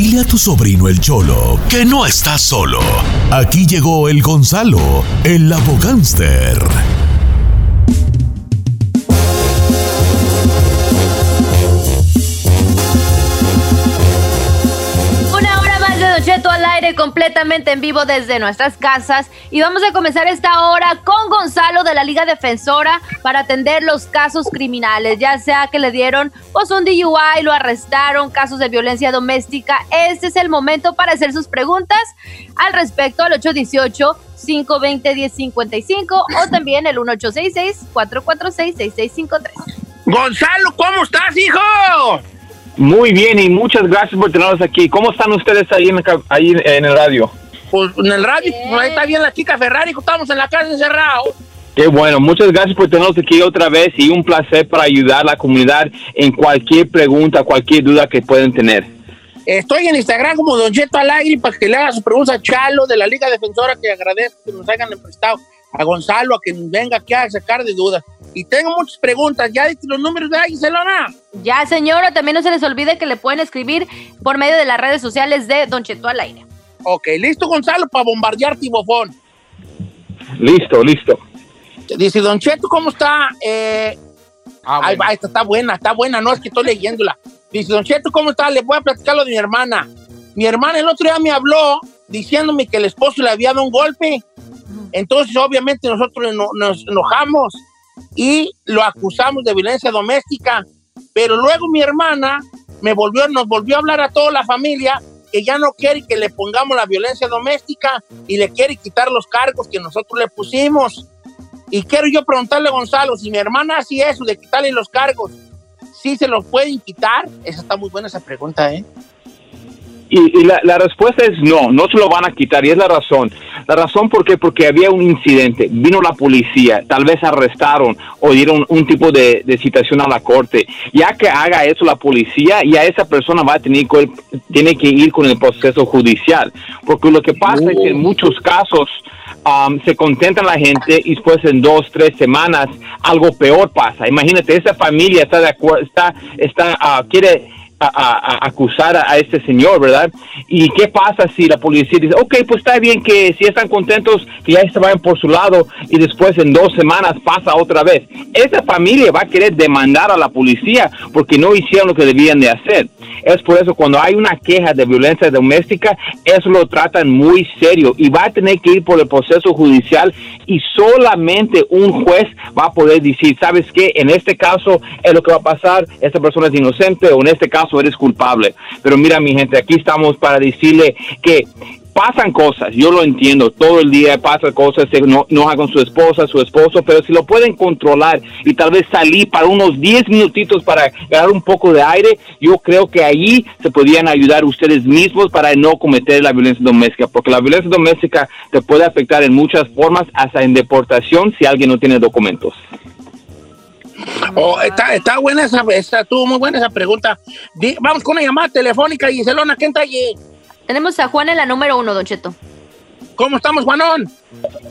Dile a tu sobrino el Cholo que no está solo. Aquí llegó el Gonzalo, el abogánster. Completamente en vivo desde nuestras casas y vamos a comenzar esta hora con Gonzalo de la Liga Defensora para atender los casos criminales, ya sea que le dieron pues un DUI, lo arrestaron, casos de violencia doméstica. Este es el momento para hacer sus preguntas al respecto al 818 520 1055 o también el 1866 446 6653. Gonzalo, ¿cómo estás, hijo? Muy bien y muchas gracias por tenernos aquí. ¿Cómo están ustedes ahí en, ahí en el radio? Pues en el radio, pues, ahí está bien la chica Ferrari, estamos en la casa encerrados. Qué bueno, muchas gracias por tenernos aquí otra vez y un placer para ayudar a la comunidad en cualquier pregunta, cualquier duda que pueden tener. Estoy en Instagram como Don Cheto Alegre para que le haga su pregunta a Chalo de la Liga Defensora, que agradezco que nos hayan prestado a Gonzalo a que nos venga aquí a sacar de dudas. Y tengo muchas preguntas. ¿Ya diste los números de ahí, Celona? Ya, señora. También no se les olvide que le pueden escribir por medio de las redes sociales de Don Cheto al aire. Ok, listo, Gonzalo, para bombardear Tibofón. Listo, listo. Dice, Don Cheto, ¿cómo está? Eh, ah, esta está buena, está buena. No es que estoy leyéndola. Dice, Don Cheto, ¿cómo está? Le voy a platicar lo de mi hermana. Mi hermana el otro día me habló diciéndome que el esposo le había dado un golpe. Entonces, obviamente, nosotros nos enojamos y lo acusamos de violencia doméstica. Pero luego mi hermana me volvió, nos volvió a hablar a toda la familia que ya no quiere que le pongamos la violencia doméstica y le quiere quitar los cargos que nosotros le pusimos. Y quiero yo preguntarle a Gonzalo, si mi hermana hace eso de quitarle los cargos, ¿sí se los pueden quitar? Esa está muy buena esa pregunta, ¿eh? Y, la, respuesta es no, no se lo van a quitar y es la razón. La razón por qué, porque había un incidente, vino la policía, tal vez arrestaron o dieron un tipo de, citación a la corte. Ya que haga eso la policía, ya esa persona va a tener que, tiene que ir con el proceso judicial. Porque lo que pasa es que en uh. muchos casos um, se contenta la gente y después en dos, tres semanas algo peor pasa. Imagínate, esa familia está de acuerdo, está, está, uh, quiere a, acusar a, este señor, ¿verdad? ¿Y qué pasa si la policía dice, ok, pues está bien que si están contentos, que ya se por su lado y después en dos semanas pasa otra vez? Esa familia va a querer demandar a la policía porque no hicieron lo que debían de hacer. Es por eso cuando hay una queja de violencia doméstica, eso lo tratan muy serio y va a tener que ir por el proceso judicial y solamente un juez va a poder decir, ¿sabes qué? En este caso es lo que va a pasar, esta persona es inocente o en este caso eres culpable. Pero mira, mi gente, aquí estamos para decirle que pasan cosas, yo lo entiendo, todo el día pasan cosas, se enoja con su esposa, su esposo, pero si lo pueden controlar y tal vez salir para unos 10 minutitos para ganar un poco de aire, yo creo que ahí se podrían ayudar ustedes mismos para no cometer la violencia doméstica, porque la violencia doméstica te puede afectar en muchas formas, hasta en deportación si alguien no tiene documentos. Oh, está, está buena esa, está, estuvo muy buena esa pregunta. vamos con una llamada telefónica, Giselona, ¿quién está allí? Tenemos a Juan en la número uno, Don Cheto. ¿Cómo estamos, Juanón?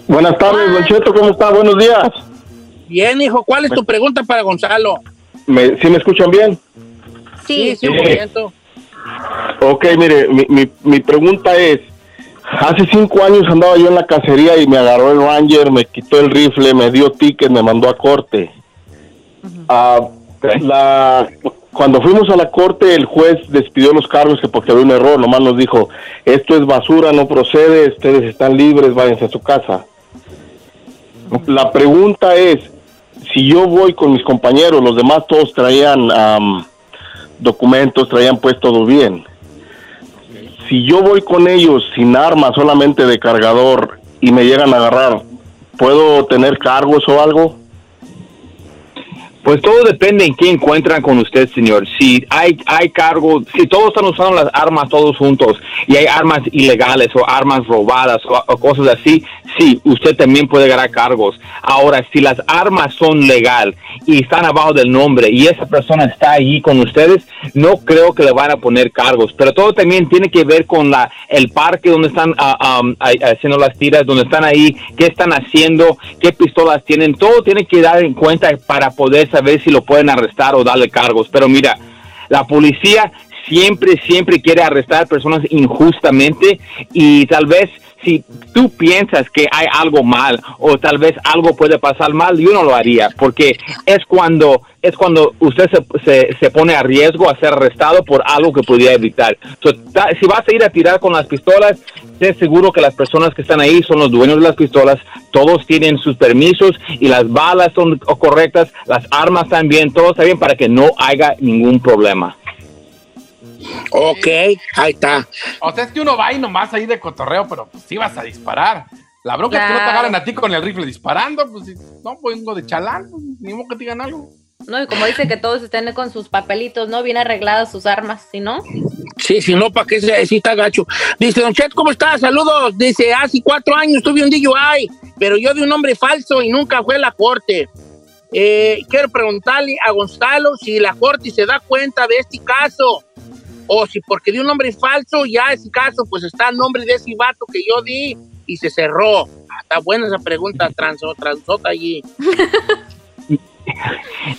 Buenas tardes, Don Cheto, ¿cómo está? Buenos días. Bien, hijo, ¿cuál es tu pregunta para Gonzalo? ¿Me, ¿Sí me escuchan bien? Sí, sí, sí. Ok, mire, mi, mi, mi pregunta es, Hace cinco años andaba yo en la cacería y me agarró el Ranger, me quitó el rifle, me dio ticket, me mandó a corte. Ah, la, cuando fuimos a la corte, el juez despidió los cargos que porque había un error, nomás nos dijo, esto es basura, no procede, ustedes están libres, váyanse a su casa. La pregunta es, si yo voy con mis compañeros, los demás todos traían documentos, traían pues todo bien. Si yo voy con ellos sin armas, solamente de cargador, y me llegan a agarrar, ¿puedo tener cargos o algo? Pues todo depende en qué encuentran con usted, señor. Si hay, hay cargo, si todos están usando las armas todos juntos y hay armas ilegales o armas robadas o, cosas así, sí, usted también puede ganar cargos. Ahora, si las armas son legal y están abajo del nombre y esa persona está allí con ustedes, no creo que le van a poner cargos. Pero todo también tiene que ver con la, el parque donde están ah, haciendo las tiras, donde están ahí, qué están haciendo, qué pistolas tienen. Todo tiene que dar en cuenta para poder si lo pueden arrestar o darle cargos. Pero mira, la policía siempre, siempre quiere arrestar personas injustamente y tal vez si tú piensas que hay algo mal o tal vez algo puede pasar mal, yo no lo haría, porque es cuando es cuando usted se, se, pone a riesgo a ser arrestado por algo que podría evitar. si vas a ir a tirar con las pistolas, sé seguro que las personas que están ahí son los dueños de las pistolas, todos tienen sus permisos y las balas son correctas, las armas también, todo está bien para que no haya ningún problema. Ok, ahí está. O sea, es que uno va ahí nomás ahí de cotorreo, pero pues sí vas a disparar. La bronca es que no te agarren a ti con el rifle disparando, pues no, vengo de chalán, pues, ni modo que te digan algo. No, y como dice que todos estén con sus papelitos, ¿no? Bien arregladas sus armas, si no. Sí, si no, ¿para qué se sí está gacho? Dice, Don Chet, ¿cómo estás? Saludos. Dice, hace cuatro años tuve un DUI, pero yo de un hombre falso y nunca fue a la corte. Eh, quiero preguntarle a Gonzalo si la corte se da cuenta de este caso o si porque di un nombre falso, ya ese caso, pues está el nombre de ese vato que yo di y se cerró. Ah, está buena esa pregunta, transo, transota allí.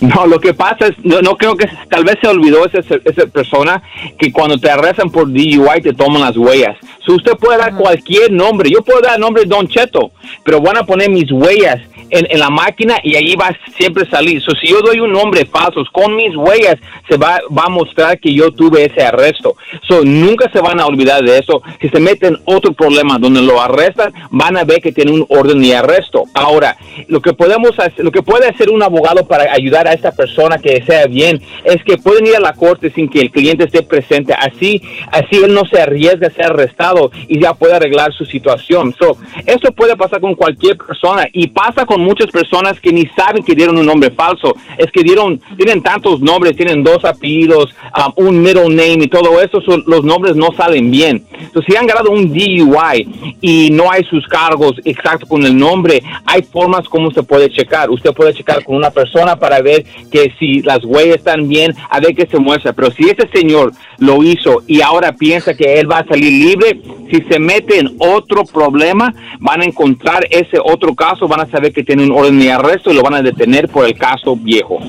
No, lo que pasa es, no, no creo que tal vez se olvidó esa, esa, persona que cuando te arrestan por DUI te toman las huellas. Si usted puede dar cualquier nombre, yo puedo dar el nombre de Don Cheto, pero van a poner mis huellas en, la máquina y ahí va siempre salir. So, si yo doy un nombre falso con mis huellas, se va, va a mostrar que yo tuve ese arresto. So, nunca se van a olvidar de eso. Si se meten otro problema donde lo arrestan, van a ver que tiene un orden de arresto. Ahora, lo que podemos hacer, lo que puede hacer un abogado para ayudar a esta persona que sea bien es que pueden ir a la corte sin que el cliente esté presente. Así, así él no se arriesga a ser arrestado y ya puede arreglar su situación. So, esto puede pasar con cualquier persona y pasa con muchas personas que ni saben que dieron un nombre falso. Es que dieron, tienen tantos nombres, tienen dos apellidos, um, un middle name y todo eso, los nombres no salen bien. Entonces, si han ganado un DUI y no hay sus cargos exactos con el nombre, hay formas como se puede checar. Usted puede checar con una persona para ver que si las huellas están bien, a ver qué se muestra. Pero si ese señor lo hizo y ahora piensa que él va a salir libre, si se mete en otro problema, van a encontrar ese otro caso, van a saber que tiene un orden de arresto y lo van a detener por el caso viejo.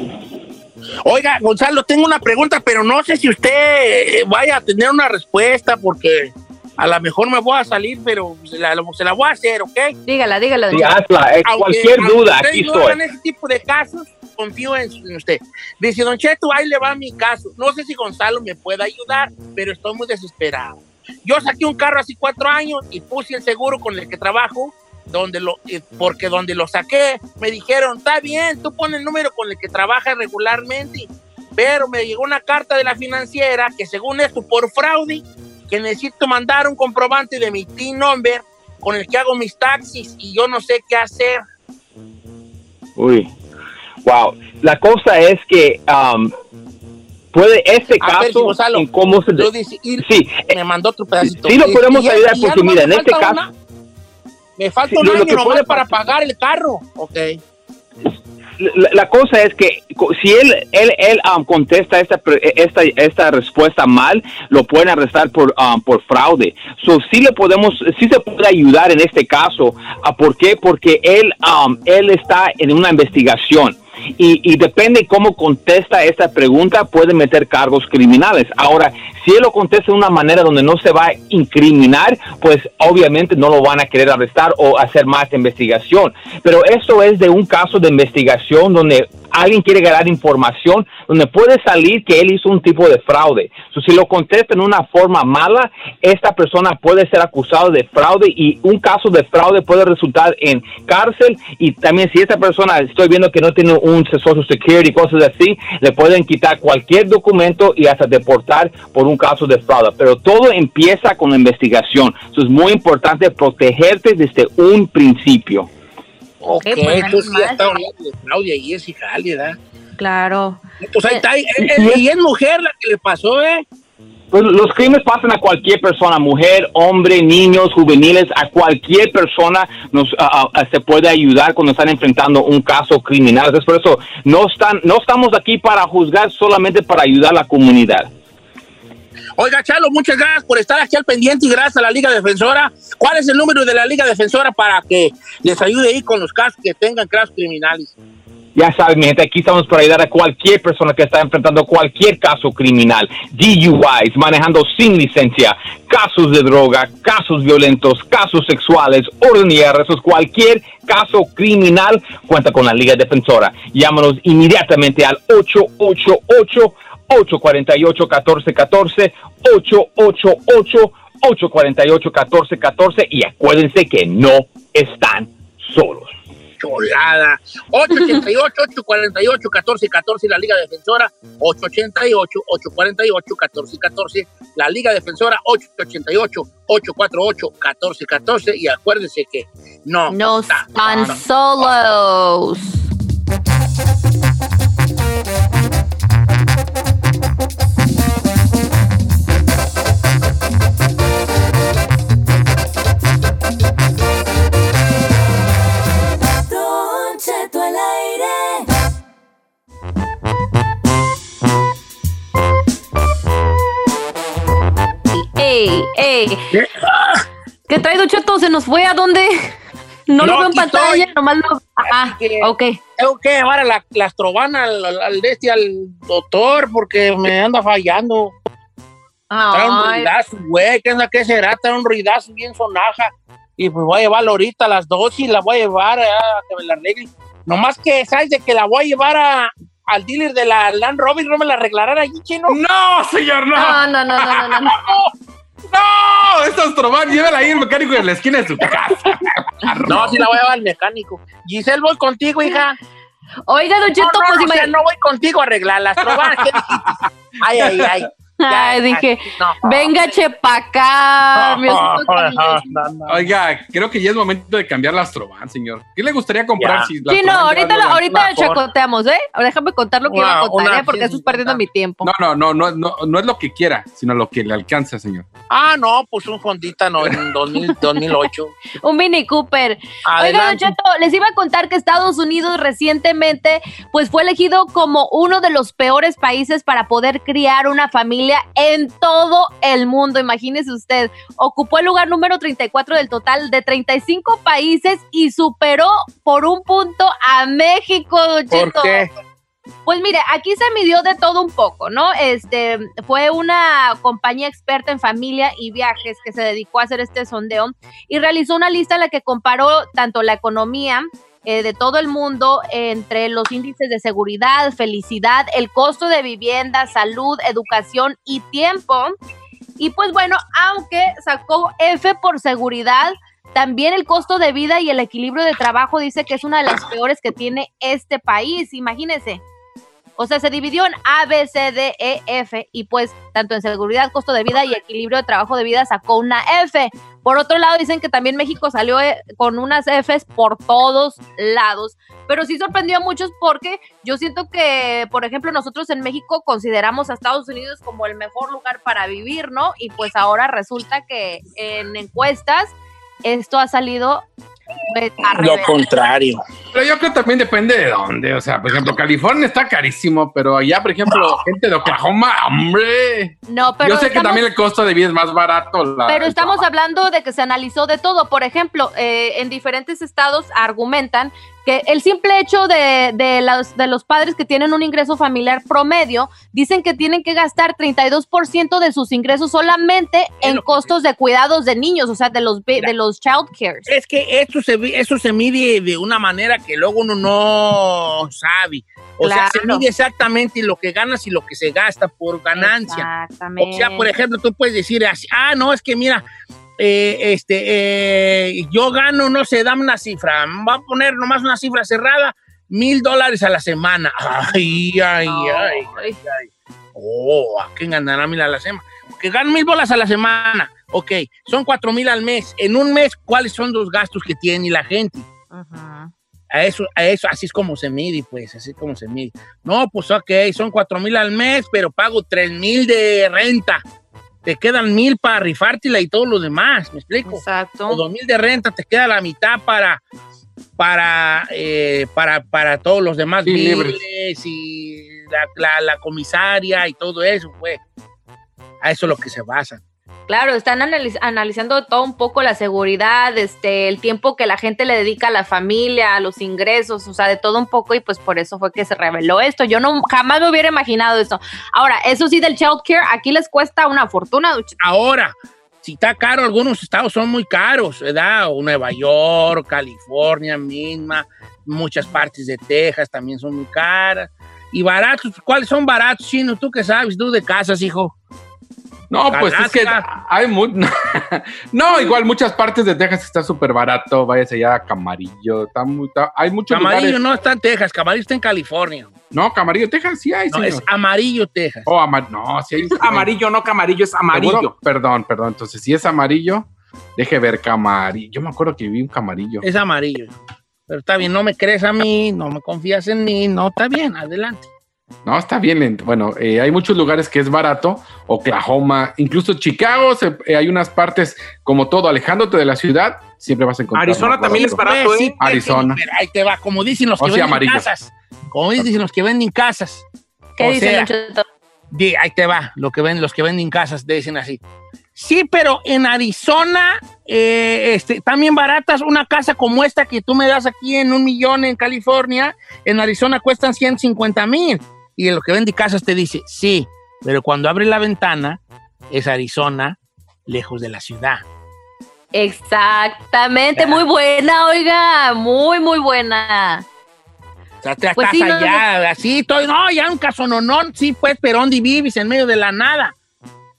Oiga, Gonzalo, tengo una pregunta, pero no sé si usted vaya a tener una respuesta porque a lo mejor me voy a salir, pero se la, voy a hacer, ¿ok? Dígala, dígala. Sí, hazla, eh, cualquier duda, aquí no estoy. en ese tipo de casos, confío en, usted. Dice, Don Cheto, ahí le va mi caso. No sé si Gonzalo me puede ayudar, pero estoy muy desesperado. Yo saqué un carro hace cuatro años y puse el seguro con el que trabajo donde lo, eh, porque donde lo saqué, me dijeron, está bien, tú pones el número con el que trabajas regularmente, pero me llegó una carta de la financiera que según esto, por fraude, que necesito mandar un comprobante de mi TIN number con el que hago mis taxis y yo no sé qué hacer. Uy, wow. La cosa es que um, puede este caso en cómo se... sí, me mandó otro pedacito. Sí, lo podemos ayudar porque mira, en este caso... Me falta un año nomás para pagar el carro. Ok. La, cosa es que si él él, él um, contesta esta, esta esta respuesta mal, lo pueden arrestar por um, por fraude. So sí le podemos sí se puede ayudar en este caso. Uh, ¿Por qué? Porque él um, él está en una investigación. Y, y, depende cómo contesta esta pregunta, puede meter cargos criminales. Ahora, si él lo contesta de una manera donde no se va a incriminar, pues obviamente no lo van a querer arrestar o hacer más investigación. Pero esto es de un caso de investigación donde alguien quiere ganar información, donde puede salir que él hizo un tipo de fraude. si lo contesta en una forma mala, esta persona puede ser acusado de fraude y un caso de fraude puede resultar en cárcel y también si esta persona, estoy viendo que no tiene un Social Security cosas así, le pueden quitar cualquier documento y hasta deportar por un caso de fraude. Pero todo empieza con la investigación. Es muy importante protegerte desde un principio. Ok, pues, entonces ya está hablando de Claudia y es hija ¿verdad? Claro. Pues ahí está, y es mujer la que le pasó, ¿eh? Pues los crímenes pasan a cualquier persona, mujer, hombre, niños, juveniles, a cualquier persona nos se puede ayudar cuando están enfrentando un caso criminal. Entonces, por eso no están, no estamos aquí para juzgar, solamente para ayudar a la comunidad. Oiga, Chalo, muchas gracias por estar aquí al pendiente y gracias a la Liga Defensora. ¿Cuál es el número de la Liga Defensora para que les ayude ahí con los casos que tengan casos criminales? Ya saben, mi gente, aquí estamos para ayudar a cualquier persona que está enfrentando cualquier caso criminal, DUIs, manejando sin licencia, casos de droga, casos violentos, casos sexuales, orden y arrestos, cualquier caso criminal, cuenta con la Liga Defensora. Llámanos inmediatamente al 888 848 1414 888 848 1414 y acuérdense que no están solos cholada. 888-848-1414, la Liga Defensora. 888-848-1414, la Liga Defensora. 888-848-1414. Y acuérdense que no, no están solos. ¡Ey! ¡Ey! ¿Qué trae Don Cheto? ¿Se nos fue a dónde? No, lo veo en pantalla, nomás lo. Ah, ok. Tengo que llevar a la, la astrobana al, al, este, al doctor porque me anda fallando. Trae un ruidazo, güey. ¿Qué, ¿Qué será? Trae un ruidazo bien sonaja. Y pues voy a llevarla ahorita a las dos y la voy a llevar a que me la arregle. Nomás que, ¿sabes? De que la voy a llevar a, al dealer de la Land Rover, ¿no me la arreglarán allí, chino? No, señor, no. No, no, no, no, no, no. No, esta Astroban, llévala ahí el mecánico en la esquina de su casa. no, sí la voy a llevar al mecánico. Giselle, voy contigo, hija. Oiga, Don Cheto, no, no, pues no, o sea, no voy contigo a arreglar la Astroban. Ay, ay, ay. Ay, dije, venga, chepa acá. Oiga, creo que ya es momento de cambiar la Astroban, señor. ¿Qué le gustaría comprar? Si sí, no, ahorita, lo, ahorita chacoteamos, ¿eh? Déjame contar lo que iba a contar, ¿eh? Porque eso es perdiendo mi tiempo. No, no, no, no, no, no es lo que quiera, sino lo que le alcanza, señor. Ah, no, pues un Hondita no, en 2000, 2008. un Mini Cooper. Oiga, Don Cheto, les iba a contar que Estados Unidos recientemente, pues fue elegido como uno de los peores países para poder criar una familia en todo el mundo. Imagínese usted, ocupó el lugar número 34 del total de 35 países y superó por un punto a México, ¿Por qué? Pues mire, aquí se midió de todo un poco, ¿no? Este fue una compañía experta en familia y viajes que se dedicó a hacer este sondeo y realizó una lista en la que comparó tanto la economía, eh, de todo el mundo entre los índices de seguridad, felicidad, el costo de vivienda, salud, educación y tiempo. Y pues bueno, aunque sacó F por seguridad, también el costo de vida y el equilibrio de trabajo dice que es una de las peores que tiene este país. Imagínense. O sea, se dividió en A, B, C, D, E, F y pues tanto en seguridad, costo de vida y equilibrio de trabajo de vida sacó una F. Por otro lado, dicen que también México salió eh, con unas Fs por todos lados, pero sí sorprendió a muchos porque yo siento que, por ejemplo, nosotros en México consideramos a Estados Unidos como el mejor lugar para vivir, ¿no? Y pues ahora resulta que en encuestas esto ha salido pues, lo contrario. Pero yo creo que también depende de dónde. O sea, por ejemplo, California está carísimo, pero allá, por ejemplo, gente de Oklahoma, hombre. No, pero. Yo sé que también el costo de vida es más barato. La, pero estamos hablando de que se analizó de todo. Por ejemplo, eh, en diferentes estados argumentan que el simple hecho de, de, los, de los padres que tienen un ingreso familiar promedio, dicen que tienen que gastar 32% de sus ingresos solamente en costos de cuidados de niños, o sea, de los, de los child cares. Es que esto se, eso se mide de una manera que luego uno no sabe. O claro. sea, se mide exactamente lo que ganas y lo que se gasta por ganancia. Exactamente. O sea, por ejemplo, tú puedes decir así, ah, no, es que mira, eh, este, eh, yo gano, no sé, dame una cifra, va a poner nomás una cifra cerrada, mil dólares a la semana. Ay, ay, No. ay, ay, ay. Oh, ¿a quién ganará mil a la semana? Que gano mil bolas a la semana. Ok, son cuatro mil al mes. En un mes, ¿cuáles son los gastos que tiene la gente? Ujú. A eso, a eso, así es como se mide, pues, así es como se mide. No, pues ok, son cuatro mil al mes, pero pago tres mil de renta. Te quedan mil para rifártela y todo lo demás, ¿me explico? O Exacto. dos mil de renta, te queda la mitad para, para, eh, para, para todos los demás Sí, biles y la, la- la comisaria y todo eso, pues. A eso es lo que se basa. Claro, están analizando todo un poco la seguridad, este, el tiempo que la gente le dedica a la familia, a los ingresos, o sea, de todo un poco y pues por eso fue que se reveló esto. Yo no jamás me hubiera imaginado esto. Ahora, eso sí del child care, aquí les cuesta una fortuna. Ahora, si está caro, algunos estados son muy caros, ¿verdad? Nueva York, California misma, muchas partes de Texas también son muy caras. Y baratos, ¿cuáles son baratos, chino? ¿Tú qué sabes? ¿Tú de casas, hijo? No, pues es que hay muy... no, igual muchas partes de Texas está súper barato. Váyase allá a Camarillo. Está muy, hay muchos Camarillo no está en Texas, Camarillo está en California. No, Camarillo, Texas sí hay, No, es Amarillo, Texas. Oh, no, sí hay. amarillo, no Camarillo, es amarillo. Perdón, perdón. Entonces, si es amarillo, deje ver Camarillo. Yo me acuerdo que vi un Camarillo. Es amarillo. Pero está bien, no me crees a mí, no me confías en mí, no, está bien, adelante. No, está bien. Bueno, eh, hay muchos lugares que es barato. Oklahoma, incluso Chicago, eh, hay unas partes como todo, alejándote de la ciudad, siempre vas a encontrar. Arizona también es barato, ¿eh? Arizona. ahí te va, como dicen los que venden casas. Como dicen los que venden casas. ¿Qué dicen, Ahí te va, lo que ven, los que venden casas dicen así. Sí, pero en Arizona, eh, este, también baratas, una casa como esta que tú me das aquí en un millón en California, en Arizona cuestan 150 mil. Y lo que vende casas te dice, sí, pero cuando abre la ventana es Arizona, lejos de la ciudad. Exactamente, muy buena, oiga, muy, muy buena. O sea, te pues estás allá, así, estoy, no, ya un caso no, no, sí, pues, pero ¿dónde vives? En medio de la nada.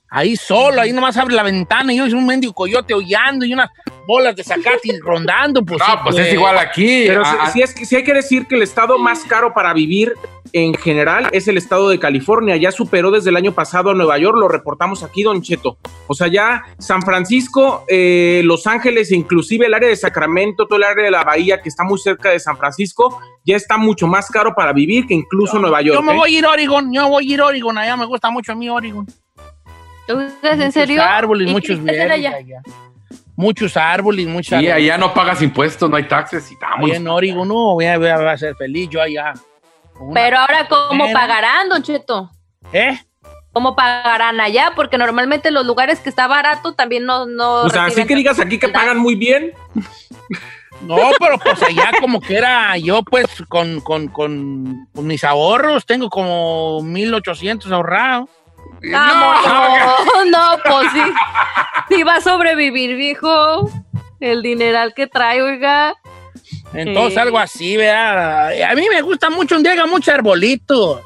Ahí solo, ahí nomás abre la ventana y yo es un mendigo coyote hollando y unas bolas de zacate rondando. Pues, no, pues es igual aquí. Pero sí, es, sí hay que decir que el estado más caro para vivir en general es el estado de California. Ya superó desde el año pasado a Nueva York, lo reportamos aquí, Don Cheto. O sea, ya San Francisco, eh, Los Ángeles, e inclusive el área de Sacramento, todo el área de la bahía que está muy cerca de San Francisco, ya está mucho más caro para vivir que incluso Nueva York. Yo me ¿eh? voy a ir a Oregon, yo voy a ir a Oregon, allá me gusta mucho a mí Oregon. ¿En serio? Muchos árboles, muchos allá? Muchos árboles, muchos Y allá no pagas impuestos, no hay taxes y estamos. en Oregon no, voy a, voy a, ser feliz yo allá. Pero ahora, ¿cómo pagarán, Don Cheto? ¿Eh? ¿Cómo pagarán allá? Porque normalmente los lugares que está barato también no... no o sea, así que digas aquí que pagan muy bien. No, pero pues allá como que era yo pues con, con, con, con mis ahorros, tengo como 1800 ahorrados. No, no, pues sí. Sí va a sobrevivir, viejo. El dineral que trae, oiga. Entonces, algo así, vea. A mí me gusta mucho un día mucho arbolito.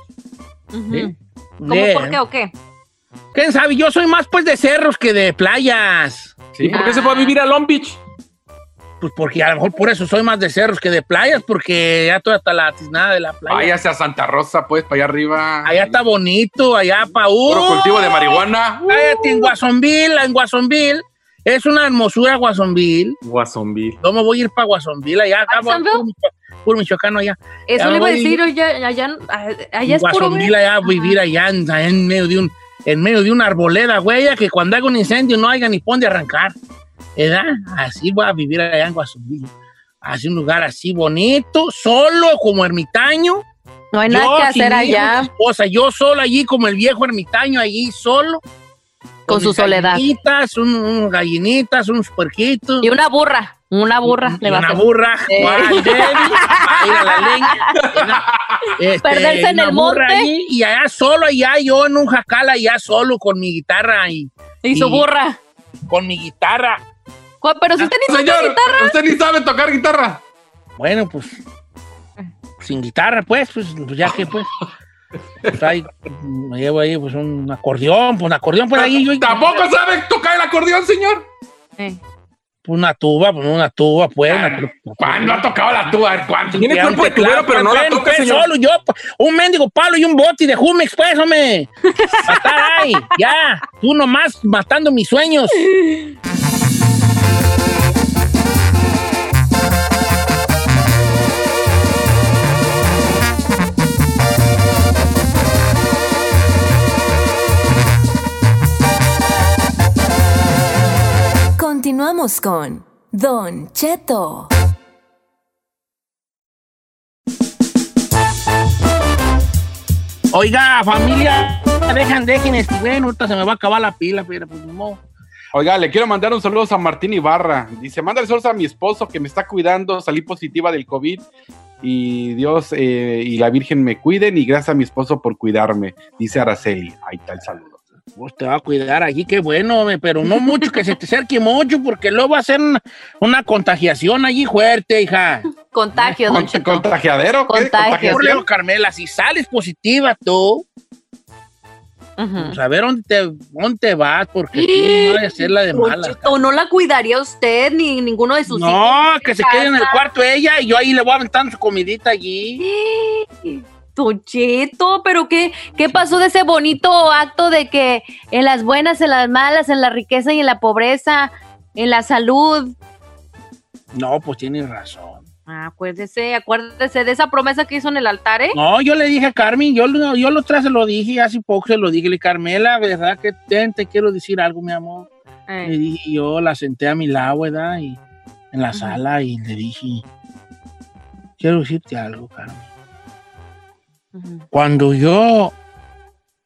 ¿Cómo por qué o qué? ¿Quién sabe? Yo soy más pues de cerros que de playas. ¿Y por qué se fue a vivir a Long Beach? Pues porque a lo mejor por eso soy más de cerros que de playas, porque ya toda hasta la tiznada de la playa. Váyase a Santa Rosa, pues, para allá arriba. Allá está bonito, allá para Puro cultivo de marihuana. en Guasonville, en Guasonville. Es una hermosura Guasonville. Guasonville. ¿Cómo voy a ir para Guasonville? Allá, acá, puro, michoacano allá. Eso le iba a decir, allá, allá, allá es Guasonville, allá, vivir allá, en, medio de un en medio de una arboleda, güey, que cuando haga un incendio no haya ni pon de arrancar. ¿Verdad? Así voy a vivir allá en Guasumbillo. Así un lugar así bonito, solo como ermitaño. No hay nada que hacer allá. O sea, yo solo allí como el viejo ermitaño allí solo. Con, su soledad. Gallinitas, un, gallinitas, unos puerquitos. Y una burra. Una burra. le va una burra. Sí. ir a la leña. Este, Perderse en el monte. y allá solo, allá yo en un jacal, allá solo con mi guitarra. Y, y su burra. Con mi guitarra. Pero si usted ni Señor, guitarra. Usted ni sabe tocar guitarra. Bueno, pues. Sin guitarra, pues, pues, pues ya que pues. Pues ahí me llevo ahí pues un acordeón, pues un acordeón por ahí. Yo, ¿Tampoco sabe tocar el acordeón, señor? Sí. Pues una tuba, pues una tuba, pues. ¿Cuándo ha tocado la tuba? ¿Cuánto? Tiene cuerpo de tubero, pero no la toca, señor. Solo yo, un mendigo palo y un bote de Jumex, pues, hombre. Matar ahí, ya. Tú nomás matando mis sueños. Continuamos con Don Cheto. Oiga, familia, dejan, dejen este, bueno, ahorita se me va a acabar la pila, pero pues no. Oiga, le quiero mandar un saludo a Martín Ibarra. Dice, mándale saludos a mi esposo que me está cuidando, salí positiva del COVID y Dios eh, y la Virgen me cuiden y gracias a mi esposo por cuidarme, dice Araceli. Ahí está el saludo. Pues te va a cuidar allí, qué bueno, pero no mucho, que se te acerque mucho, porque luego va a ser una, una contagiación allí fuerte, hija. Contagio, don Cont-. ¿Contagiadero? Contagio. Por Leo, Carmela, si sales positiva tú, pues a ver dónde te, dónde te vas, porque tú no vayas a ser la de mala. Cheto, no la cuidaría usted ni ninguno de sus hijos. No, que se quede en el cuarto ella y yo ahí le voy aventando su comidita allí. Don Cheto, pero qué, ¿qué pasó de ese bonito acto de que en las buenas, en las malas, en la riqueza y en la pobreza, en la salud? No, pues tienes razón. Ah, Acuérdese, acuérdese de esa promesa que hizo en el altar, ¿eh? No, yo le dije a Carmen, yo, lo- yo lo otra se lo dije, hace poco se lo dije, le Carmela, ¿verdad que te, te quiero decir algo, mi amor? Eh. Le dije, yo la senté a mi lado, ¿verdad? Y en la sala y le dije, quiero decirte algo, Carmen. Cuando yo,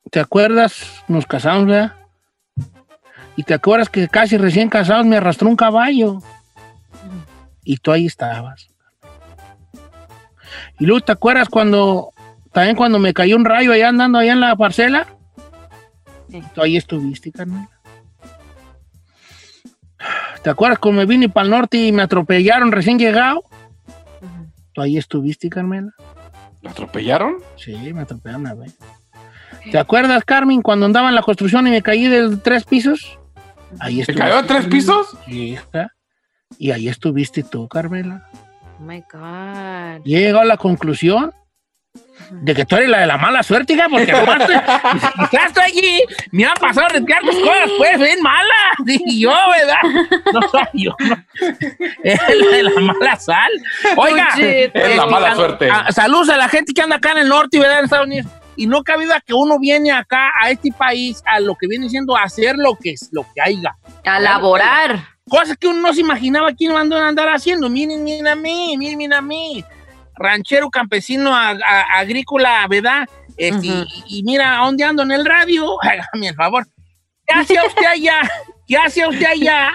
¿te acuerdas? Nos casamos, ¿verdad? Y te acuerdas que casi recién casados me arrastró un caballo. Y tú ahí estabas. Y luego, ¿te acuerdas cuando, también cuando me cayó un rayo allá andando allá en la parcela? Sí. Tú ahí estuviste, Carmela. ¿Te acuerdas cuando me vine para el norte y me atropellaron recién llegado? Tú ahí estuviste, Carmela. ¿Lo atropellaron? Sí, me atropellaron una vez. ¿Te acuerdas, Carmen, cuando andaba en la construcción y me caí de tres pisos? Ahí ¿Se estuviste, cayó a tres pisos? Sí, hija. Y ahí estuviste tú, Carmela. Oh my God. Y he llegado a la conclusión de que tú eres la de la mala suerte, hija, porque nomás estoy allí, me han pasado a retirar tus cosas, pues, ven mala. Dije yo, ¿verdad? No soy yo. no. Es la de la mala sal. Oiga, Cheto. Es la mala suerte. a- saludos a la gente que anda acá en el norte, ¿verdad? En Estados Unidos. Y no cabe duda que uno viene acá a este país a lo que viene siendo a hacer lo que es, lo que haya. A laborar. Cosas que uno no se imaginaba que iban a andar haciendo. Miren, miren a mí, miren, miren a mí. Ranchero, campesino, a- a- agrícola, ¿verdad? Este, y, y mira, ¿a dónde ando en el radio? Hágame el favor. ¿Qué hacía usted allá? ¿Qué hacía usted allá?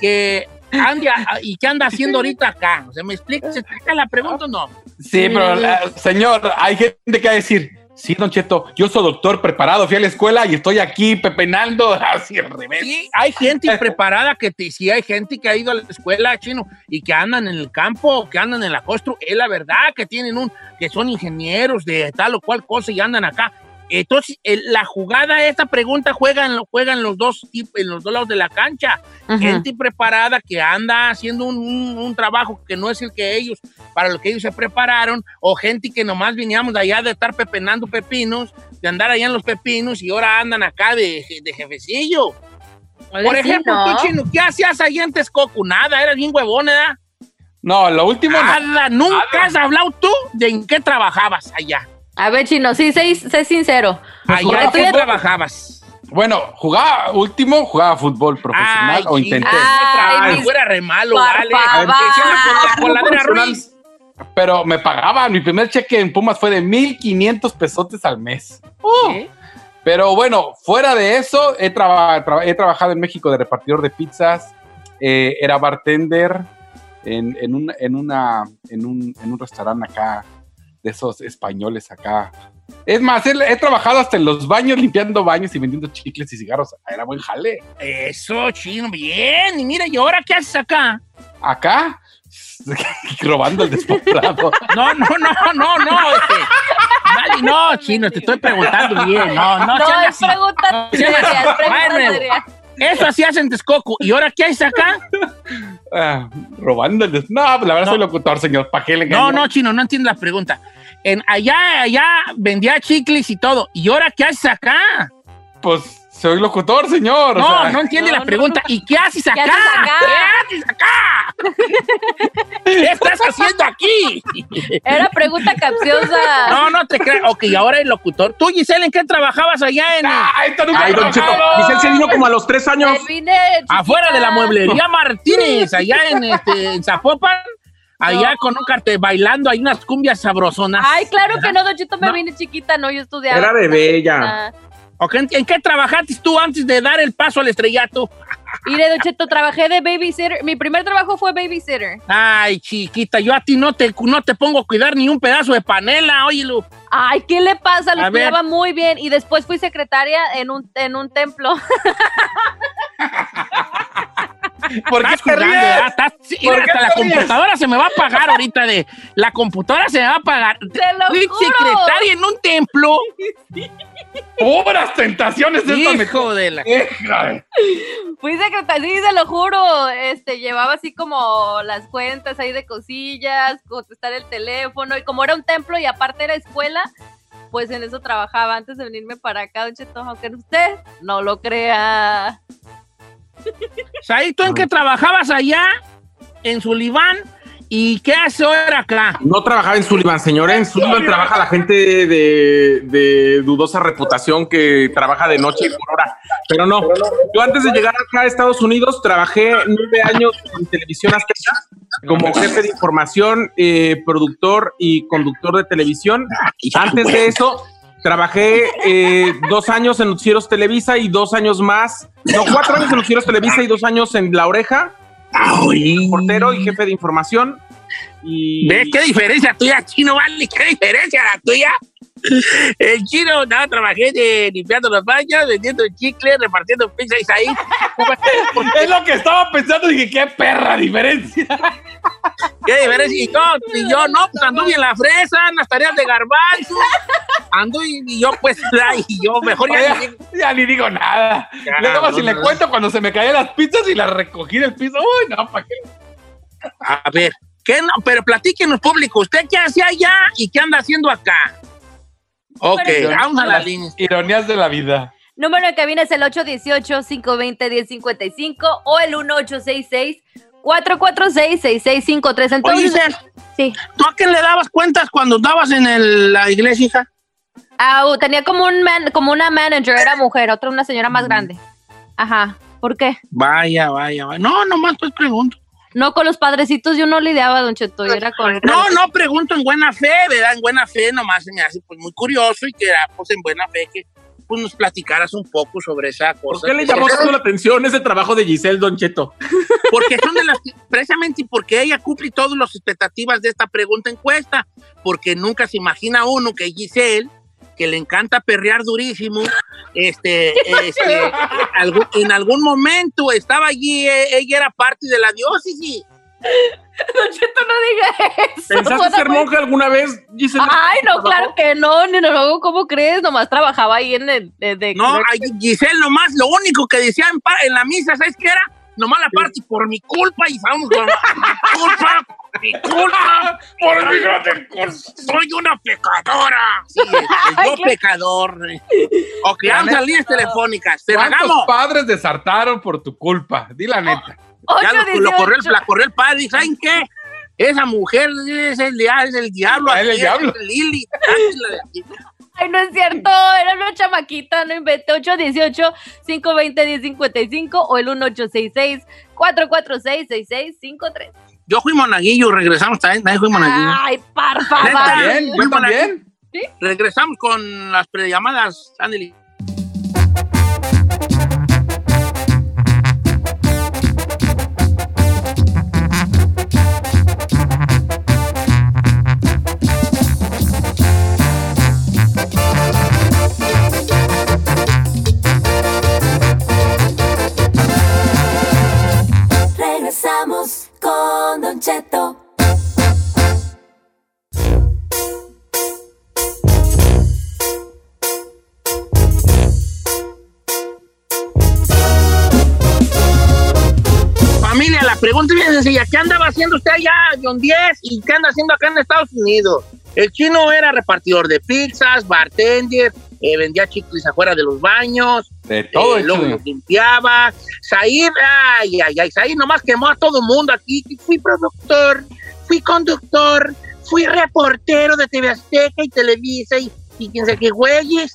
Que anda, ¿Y qué anda haciendo ahorita acá? O sea, ¿me explica? ¿Se explica la pregunta o no? Sí, pero eh, señor, hay gente que va a decir, sí, Don Cheto, yo soy doctor preparado, fui a la escuela y estoy aquí pepenando así al revés. Sí, hay gente preparada que te, sí hay gente que ha ido a la escuela chino y que andan en el campo, que andan en la constru, es la verdad que tienen un, que son ingenieros de tal o cual cosa y andan acá. Entonces, el- la jugada, esta pregunta juegan, juegan los dos en los dos lados de la cancha. Gente preparada que anda haciendo un, un- un trabajo que no es el que ellos, para lo que ellos se prepararon, o gente que nomás veníamos de allá de estar pepenando pepinos, de andar allá en los pepinos y ahora andan acá de, de jefecillo. Por sí, ejemplo, ¿no? tú, Chino, ¿qué hacías allá en Texcoco? Nada, eras bien huevón, ¿verdad? No, lo último no. Nada, nunca Nada. has hablado tú de en qué trabajabas allá. A ver, chino, sí, sé, sé sincero. Allá, ¿en qué fútbol. trabajabas? Bueno, jugaba, último, jugaba fútbol profesional Ay, o intenté. Ay, fuera re malo, vale. la la Ruiz. Pero me pagaban, mi primer cheque en Pumas fue de 1500 pesotes al mes. ¿Sí? Pero bueno, fuera de eso, he, traba- tra- he trabajado en México de repartidor de pizzas, eh, era bartender en, en un, en, una, en, un, en un restaurante acá, de esos españoles acá. Es más, he, he trabajado hasta en los baños, limpiando baños y vendiendo chicles y cigarros. Era buen jale. Eso, chino, bien. Y mira, ¿y ahora qué haces acá? Acá, robando el despoblado. No, no, no, no, no. Este, nadie- no, chino, te estoy preguntando bien. No, no, No, sean es así. pregunta. Eso hacías en Texcoco. ¿Y ahora qué haces acá? Ah, robando el des... No, la verdad No. soy locutor, señor. ¿Para qué le No, no, chino, no entiendo la pregunta. En, allá, allá vendía chicles y todo. ¿Y ahora qué haces acá? Pues soy locutor, señor. o No, sea, no entiende no, la pregunta. ¿Y qué haces acá? haces acá? ¿Qué haces acá? ¿Qué estás haciendo aquí? Era pregunta capciosa. No, no te creas. Ok, ahora el locutor. Tú, Giselle, ¿en qué trabajabas allá en... ¡Ah, esto nunca Ay, he Don trabajado! Giselle se vino como a los tres años. Vine afuera de la mueblería Martínez, allá en, este, en Zapopan, allá No. con un cartel bailando, hay unas cumbias sabrosonas. Ay, claro que no, Don Chito, me No. vine chiquita, no, yo estudiaba. Era bebé ya. Ah, Ok, ¿En, qué trabajaste tú antes de dar el paso al estrellato? Mire, Don Cheto, trabajé de babysitter. Mi primer trabajo fue babysitter. Ay, chiquita, yo a ti no te, no te pongo a cuidar ni un pedazo de panela, óyelo. Ay, ¿qué le pasa? Lo cuidaba muy bien. Y después fui secretaria en un, en un templo. ¿Por qué Estás qué hasta la computadora se me va a apagar ahorita de... La computadora se me va a apagar. ¡Te lo Fui juro! secretaria en un templo. Puras tentaciones de esta Hijo de la... Fui secretaria, sí, se lo juro. Este, llevaba así como las cuentas ahí de cosillas, contestar el teléfono. Y como era un templo y aparte era escuela, pues en eso trabajaba antes de venirme para acá, Don Cheto. Aunque usted no lo crea. Saí, ¿tú en qué trabajabas allá? En Sullivan. ¿Y qué hace ahora acá? No trabajaba en Sullivan, señora. En Sullivan trabaja la gente de, dudosa reputación que trabaja de noche y por hora. Pero no. Yo antes de llegar acá a Estados Unidos trabajé nueve años en televisión azteca como jefe de información, eh, productor y conductor de televisión. Antes de eso trabajé eh, dos años en Noticieros Televisa y dos años más, no, cuatro años en Noticieros Televisa y dos años en La Oreja, Ay. portero y jefe de información. Y ¿Ves qué diferencia tuya, chino? Vale, qué diferencia la tuya. El chino, nada, trabajé de limpiando los baños, vendiendo chicle, repartiendo pizza y ahí. Es lo que estaba pensando. Dije, qué perra diferencia. ¿Qué diferencia? Y yo, y yo no, pues anduve en la fresa, en las tareas de garbanzo. Anduve y yo, pues, y yo mejor ya. Oye, ya ni digo nada. Ya, Luego, si no, le no. cuento cuando se me caían las pizzas y las recogí del piso. Uy, no, ¿para qué? A ver, ¿qué no? Pero platíquenos, público, ¿usted qué hace allá y qué anda haciendo acá? Ok, vamos a la línea. Ironías de la vida. Número de cabina es el 818-520-1055 o el 1866-446-6653. Oye, Entonces, Giselle, sí. ¿tú a quién le dabas cuentas cuando estabas en el- la iglesia, hija? Ah, tenía como, un man- como una manager, era mujer, otra una señora más grande. Ajá. ¿Por qué? Vaya, vaya, vaya. No, nomás pues pregunto. No, con los padrecitos yo no lidiaba, Don Cheto, yo era con... No, no pregunto en buena fe, ¿verdad? En buena fe nomás se me hace pues muy curioso y que era pues en buena fe que pues, nos platicaras un poco sobre esa ¿Por cosa. qué le llamó tanto la atención ese trabajo de Giselle Don Cheto? Porque son de las que- precisamente porque ella cumple todas las expectativas de esta pregunta encuesta, porque nunca se imagina uno que Giselle, que le encanta perrear durísimo, este, este, algún- en algún momento estaba allí, eh, ella era parte de la diócesis. Don Cheto, no diga eso. ¿Pensaste ser monja alguna vez, Giselle? Ay, no, claro que no, ni no, ¿cómo crees? Nomás trabajaba ahí en el... De, de- No, Giselle nomás, lo único que decía en, en la misa, ¿sabes qué era? Nomás la parte por mi culpa y vamos con mi culpa, mi culpa, por mi Soy una pecadora. Sí, yo pecador. Ok, vamos a líneas telefónicas. Te ¿Cuántos padres desartaron por tu culpa? Di la neta. Ya lo, lo 818. corrió el, la corrió el padre. ¿y ¿Saben qué? Esa mujer es el, dia- es el diablo. Es el diablo. es Lili. sáquenla de aquí. Ay, no es cierto, era una chamaquita, no inventé 818-520-1055 o el 1866-446-6653. Yo fui monaguillo, regresamos también, también fui monaguillo. Ay, por favor. También, yo también. Regresamos con las prellamadas, Ándale. Con Don Cheto. Familia, la pregunta es bien sencilla. ¿Qué andaba haciendo usted allá, John 10? ¿Y qué anda haciendo acá en Estados Unidos? El chino era repartidor de pizzas, bartender, eh, vendía chicles afuera de los baños, De todo eh, el los limpiaba. Said, ay, ay, ay, Said nomás quemó a todo mundo aquí. Fui productor, fui conductor, fui reportero de TV Azteca y Televisa y, y quién sabe qué güeyes.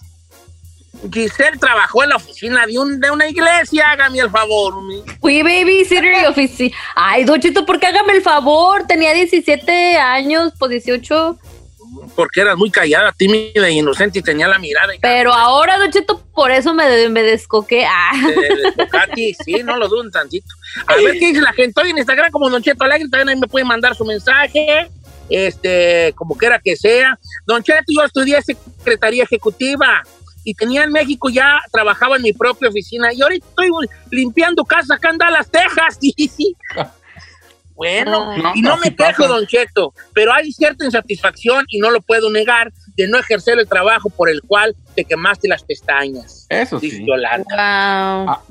Giselle trabajó en la oficina de, un, de una iglesia, hágame el favor. Fui babysitter y ofici... Ay, Don Cheto, ¿por qué hágame el favor? Tenía 17 años, pues 18. Porque eras muy callada, tímida e inocente y tenía la mirada. Pero ahora, Don Cheto, por eso me, me descoqué. Ah. Eh, sí, no lo dudo un tantito. A ver qué dice la gente. Hoy en Instagram como Don Cheto Alegre, también ahí me pueden mandar su mensaje, este, como quiera que sea. Don Cheto, yo estudié Secretaría Ejecutiva y tenía en México ya, trabajaba en mi propia oficina y ahorita estoy limpiando casa acá en Dallas, Texas. Bueno, y no, me quejo, Don Cheto, pero hay cierta insatisfacción y no lo puedo negar de no ejercer el trabajo por el cual te quemaste las pestañas. Eso sí.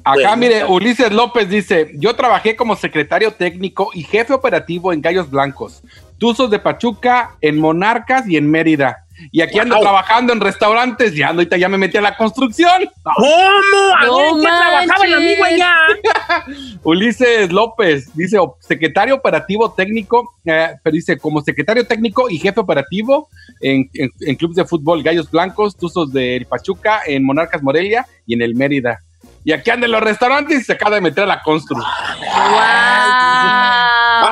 acá, mire, Ulises López dice: Yo trabajé como secretario técnico y jefe operativo en Gallos Blancos, Tuzos de Pachuca, en Monarcas y en Mérida. Y aquí ando trabajando en restaurantes y ando ahorita ya me metí a la construcción. ¿Cómo? ¿A no trabajaba el amigo allá? Ulises López dice secretario operativo técnico, eh, pero dice como secretario técnico y jefe operativo en, en, clubes de fútbol Gallos Blancos, Tuzos de Pachuca, en Monarcas Morelia y en el Mérida. Y aquí anda en los restaurantes y se acaba de meter a la construcción.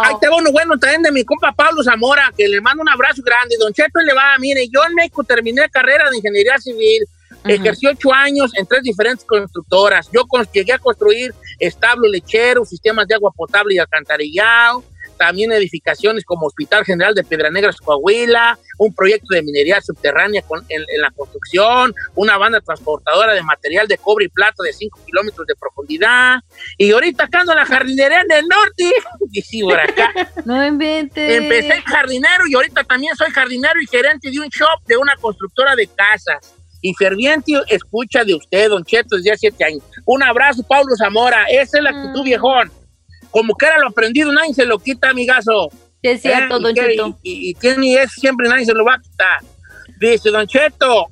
Ahí te va uno bueno también de mi compa Pablo Zamora, que le mando un abrazo grande. Don Cheto le va, mire, yo en México terminé carrera de ingeniería civil, ejercí ocho años en tres diferentes constructoras. Yo llegué a construir establos lecheros, sistemas de agua potable y alcantarillado, también edificaciones como Hospital General de Piedra Negra, Coahuila, un proyecto de minería subterránea en, la construcción, una banda transportadora de material de cobre y plata de 5 kilómetros de profundidad, y ahorita acá ando en la jardinería en el norte, y por acá. No inventes. Empecé jardinero y ahorita también soy jardinero y gerente de un shop de una constructora de casas y ferviente escucha de usted, Don Cheto, desde hace siete años. Un abrazo, Pablo Zamora. Esa es la actitud, mm. viejón como que era lo aprendido, nadie se lo quita, amigazo. es cierto, ¿Eh? Don Cheto. Y, tiene eso, siempre nadie se lo va a quitar. Dice, Don Cheto,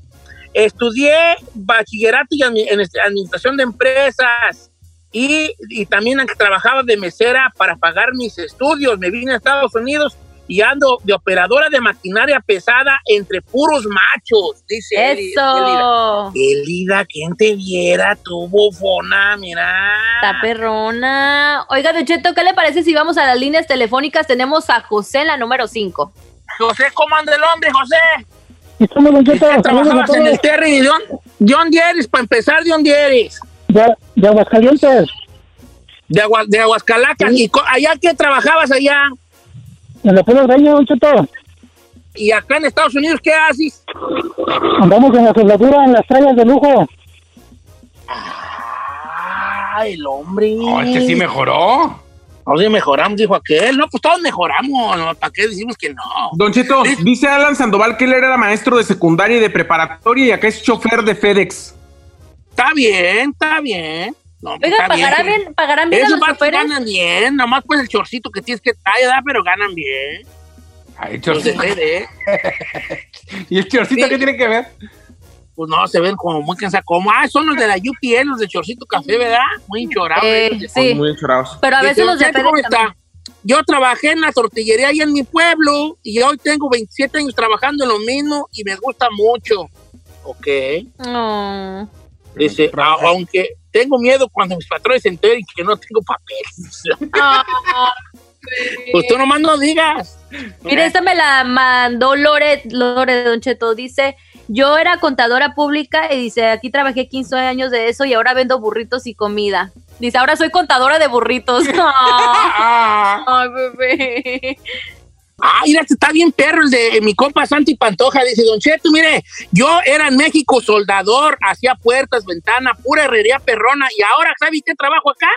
estudié bachillerato en administración de empresas y, y también trabajaba de mesera para pagar mis estudios. Me vine a Estados Unidos y ando de operadora de maquinaria pesada entre puros machos, dice Eso. Elida, quien te viera, tu bufona, mira. Está perrona. Oiga, De Cheto, ¿qué le parece si vamos a las líneas telefónicas? Tenemos a José en la número 5. José, ¿cómo anda el hombre, José? ¿Cómo, Don Cheto? ¿Trabajabas en el Terry de John Dieres, para empezar, de Dieres. De, de Aguascalientes. De, Agua, de Aguascalacas. ¿Y allá qué trabajabas allá? En la Puebla Greña, Don Cheto. ¿Y acá en Estados Unidos qué haces? Andamos en la soldadura en las trayas de lujo. Ah, el hombre. Oh, este sí mejoró. No, sí mejoramos, dijo aquel. No, pues todos mejoramos. ¿no? ¿Para qué decimos que no? Don Cheto, dice Alan Sandoval que él era maestro de secundaria y de preparatoria y acá es chofer de FedEx. Está bien, está bien. No, Oiga, ¿pagarán bien, ¿pagarán bien a los ganan bien, nomás pues el chorcito que tienes que traer, pero ganan bien. Ay, chorcito. ¿Y el chorcito qué tiene que ver? Pues no, se ven como muy cansados. Como, ah, son los de la UPN, los de chorcito café, ¿verdad? Muy enchorados. Eh, sí. Muy enchorados. Pero a veces los de ¿cómo está? Yo trabajé en la tortillería ahí en mi pueblo y hoy tengo 27 años trabajando en lo mismo y me gusta mucho. Ok. No. Dice, aunque tengo miedo cuando mis patrones se enteren que no tengo papeles. pues tú nomás no digas. Mira, esta me la mandó Lore, Lore Don Cheto. Dice, yo era contadora pública y dice, aquí trabajé 15 años de eso y ahora vendo burritos y comida. Dice, ahora soy contadora de burritos. Ay, bebé. Ah, mira, este está bien perro el de mi compa Santi Pantoja. Dice, Don Cheto, mire, yo era en México soldador, hacía puertas, ventanas, pura herrería perrona. Y ahora, ¿sabe qué trabajo acá?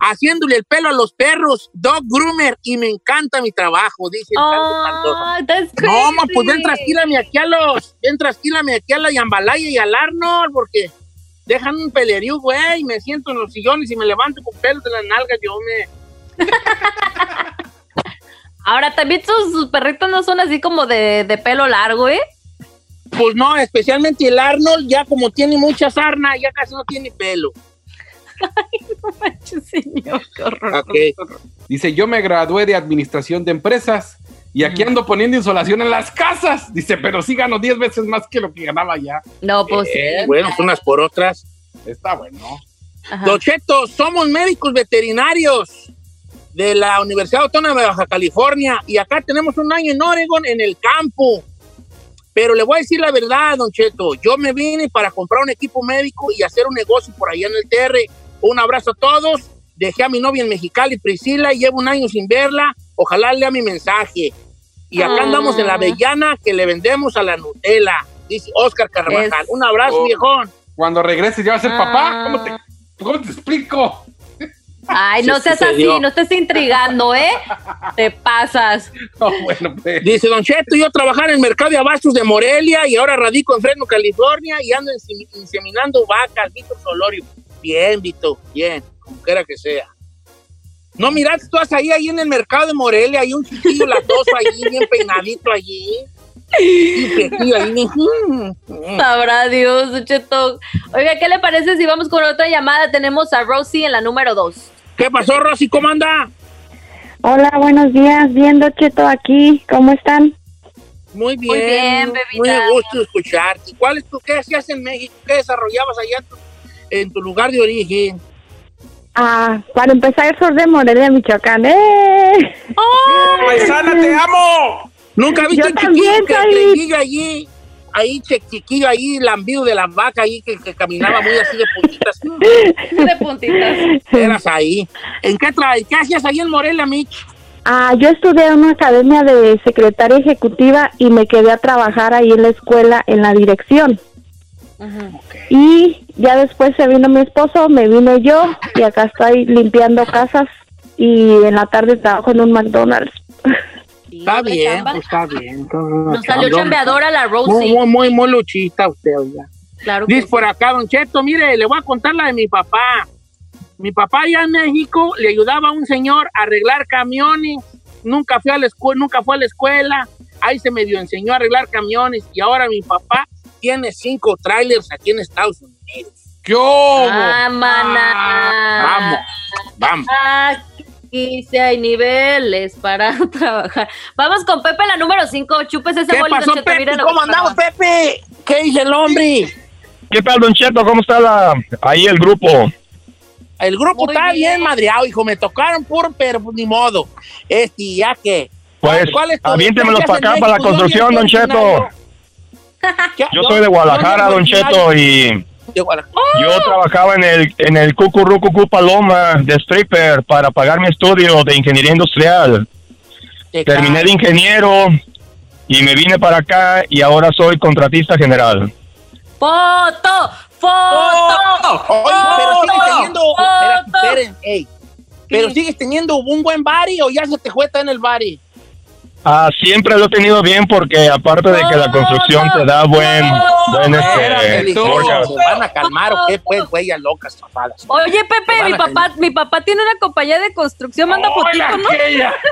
Haciéndole el pelo a los perros, dog groomer, y me encanta mi trabajo, dice oh, Pantoja. No, pues ven trasquílame aquí a los, ven trasquílame aquí a la Yambalaya y al Arnold, porque dejan un pelerío, güey, me siento en los sillones y me levanto con pelos de la nalga, yo me... Ahora, también sus, perritos no son así como de, pelo largo, ¿eh? Pues no, especialmente el Arnold, ya como tiene mucha sarna, ya casi no tiene pelo. Ay, no manches, señor, qué horror. Dice, yo me gradué de administración de empresas y aquí ando poniendo insolación en las casas. Dice, pero sí gano 10 veces más que lo que ganaba ya. No, pues eh, Bueno, unas por otras. Está bueno. Docheto, somos médicos veterinarios de la Universidad Autónoma de Baja California y acá tenemos un año en Oregon en el campo. Pero le voy a decir la verdad, Don Cheto. Yo me vine para comprar un equipo médico y hacer un negocio por allá en el TR. Un abrazo a todos. Dejé a mi novia en Mexicali, Priscila, y llevo un año sin verla. Ojalá lea mi mensaje. Y acá Ah. andamos en la Avellana que le vendemos a la Nutella. Dice Oscar Carvajal. Es- Un abrazo, Oh. viejón. Cuando regreses ya va a ser Ah. papá. ¿Cómo te, ¿Cómo te explico? Ay, no seas sucedió. así, no estés intrigando, ¿eh? Te pasas. No, bueno, pues. Dice Don Cheto, yo trabajaba en el mercado de abastos de Morelia y ahora radico en Fresno, California y ando insemi- inseminando vacas, Vito Solorio. Bien, Vito, bien, como quiera que sea. No, mirad, tú estás ahí, ahí en el mercado de Morelia, hay un chiquillo latoso allí, bien peinadito allí. Y un chiquillo ahí, mm. Sabrá Dios, Cheto. Oiga, ¿qué le parece si vamos con otra llamada? Tenemos a Rosie en la número 2. ¿Qué pasó, Rosy? ¿Cómo anda? Hola, buenos días. Viendo Cheto aquí. ¿Cómo están? Muy bien. Muy bien, Muy bebita. a gusto escucharte. ¿Cuál es tu, qué hacías en México? ¿Qué desarrollabas allá en tu, en tu lugar de origen? Ah, para empezar, soy de Morelia, Michoacán. ¡Eh! ¡Paisana, te amo! Nunca viste Yo un también, chiquillo que allí, ahí che- chiquillo ahí, lambido de la vaca ahí, que, que caminaba muy así de puntitas. De puntitas. Eras ahí. ¿En qué, tra ¿Qué hacías ahí en Morelia, Mitch? Ah, yo estudié en una academia de secretaria ejecutiva y me quedé a trabajar ahí en la escuela en la dirección. Y ya después se vino mi esposo, me vine yo y acá estoy limpiando casas y en la tarde trabajo en un McDonald's. Está bien, pues está bien. Nos salió chambeadora la Rosie. muy, muy, muy luchista usted, oiga. Claro Dice sí. por acá, Don Cheto, mire, le voy a contar la de mi papá. Mi papá allá en México le ayudaba a un señor a arreglar camiones. Nunca fue a la escuela, nunca fue a la escuela. Ahí se medio enseñó a arreglar camiones y ahora mi papá tiene cinco trailers aquí en Estados Unidos. ¿Qué hubo? Ah, maná. Vamos, vamos. Aquí sí hay niveles para trabajar. Vamos con Pepe, la número 5. Chupes ese ¿Qué pasó, Don Cheto, Pepe? ¿Cómo andamos. Pepe? ¿Qué dice el hombre? ¿Qué tal, Don Cheto? ¿Cómo está la, ahí el grupo? El grupo Muy está bien. bien madreado, hijo. Me tocaron puro, pero pues, ni modo. Este, ya que. Pues, ¿Cuál es tu- aviéntemelos para acá, para la construcción, Don Cheto. Yo soy de Guadalajara, ¿Dónde Don? Cheto, y De Guadalajara. yo trabajaba en el, en el Cucurrucucú Paloma de stripper para pagar mi estudio de ingeniería industrial. Te Terminé de ingeniero y me vine para acá y ahora soy contratista general. ¡Foto! ¡Foto! Oye, pero sigues ¡Foto! teniendo. ¡Foto! espérate, esperen, ey. Pero sigues teniendo un buen bari o ya se te juega en el bari. Ah, siempre lo he tenido bien porque aparte de que la construcción te da buen, buen este. ¿Se van a calmar o qué? Pues, huellas locas, zafadas. Oye, Pepe, mi papá, mi papá tiene una compañía de construcción, manda fotito, ¿no? aquella.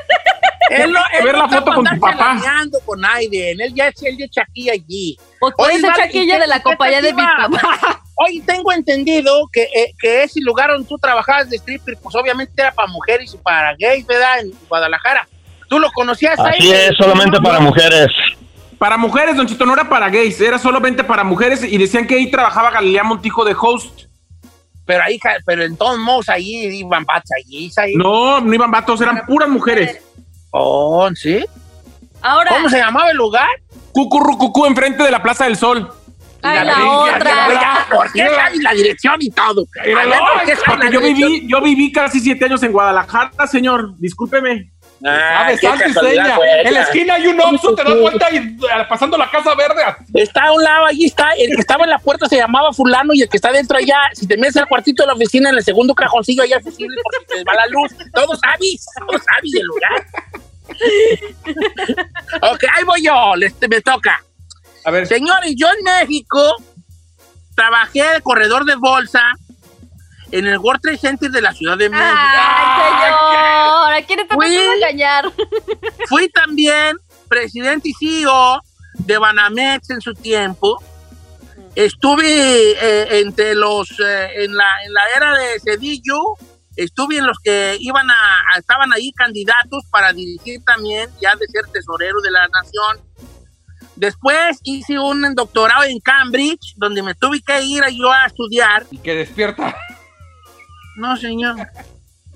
Él no, él ver la foto con tu papá. con Aiden. Él ya es el de Chaquilla allí. Pues tú Oye, eres chaquilla ¿y de la compañía de mi papá. Hoy tengo entendido que, eh, que ese lugar donde tú trabajabas de stripper, pues obviamente era para mujeres y para gays, ¿verdad? En Guadalajara. ¿Tú lo conocías ahí? Así es, solamente para mujeres. Para mujeres, Don Chito, no era para gays, era solamente para mujeres y decían que ahí trabajaba Galilea Montijo de host. Pero ahí, pero en todos modos ahí iban bats allí. ahí. No, no iban vatos, eran puras mujeres. Oh, ¿sí? Ahora, ¿Cómo se llamaba el lugar? Cucurrucucú enfrente de la Plaza del Sol. ay, la ya, ya, otra. ya, ¿Por qué sabes la dirección y todo? A ver, ¿por qué sabes Porque la yo viví, yo viví casi siete años en Guadalajara, señor. Discúlpeme. Ah, Sabes. En la esquina hay un Oxxo, te das vuelta y eh, pasando la Casa Verde. Está a un lado, allí está. El que estaba en la puerta se llamaba Fulano y el que está dentro allá, si te metes al cuartito de la oficina, en el segundo cajoncillo allá es posible porque te va la luz. Todo sabes, todo sabes del lugar. ok, ahí voy yo, les- me toca. A ver, Señores, yo en México trabajé de corredor de bolsa en el World Trade Center de la Ciudad de México. Ay, señor, ¿a quién está Fui- engañar? Fui también presidente y CEO de Banamex en su tiempo. Estuve eh, entre los, eh, en, la, en la era de Cedillo, estuve en los que iban a, a- estaban ahí candidatos para dirigir también, ya de ser tesorero de la nación. Después hice un doctorado en Cambridge, donde me tuve que ir yo a estudiar. y que despierta. No, señor.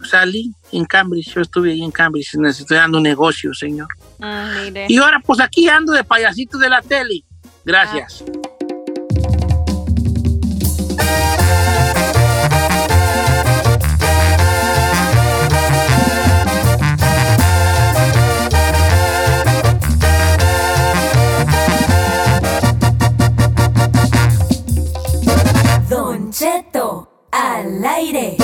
Salí en Cambridge, yo estuve ahí en Cambridge, estudiando un negocio, señor. Mire. Y ahora, pues aquí ando de payasito de la tele. Gracias. al aire.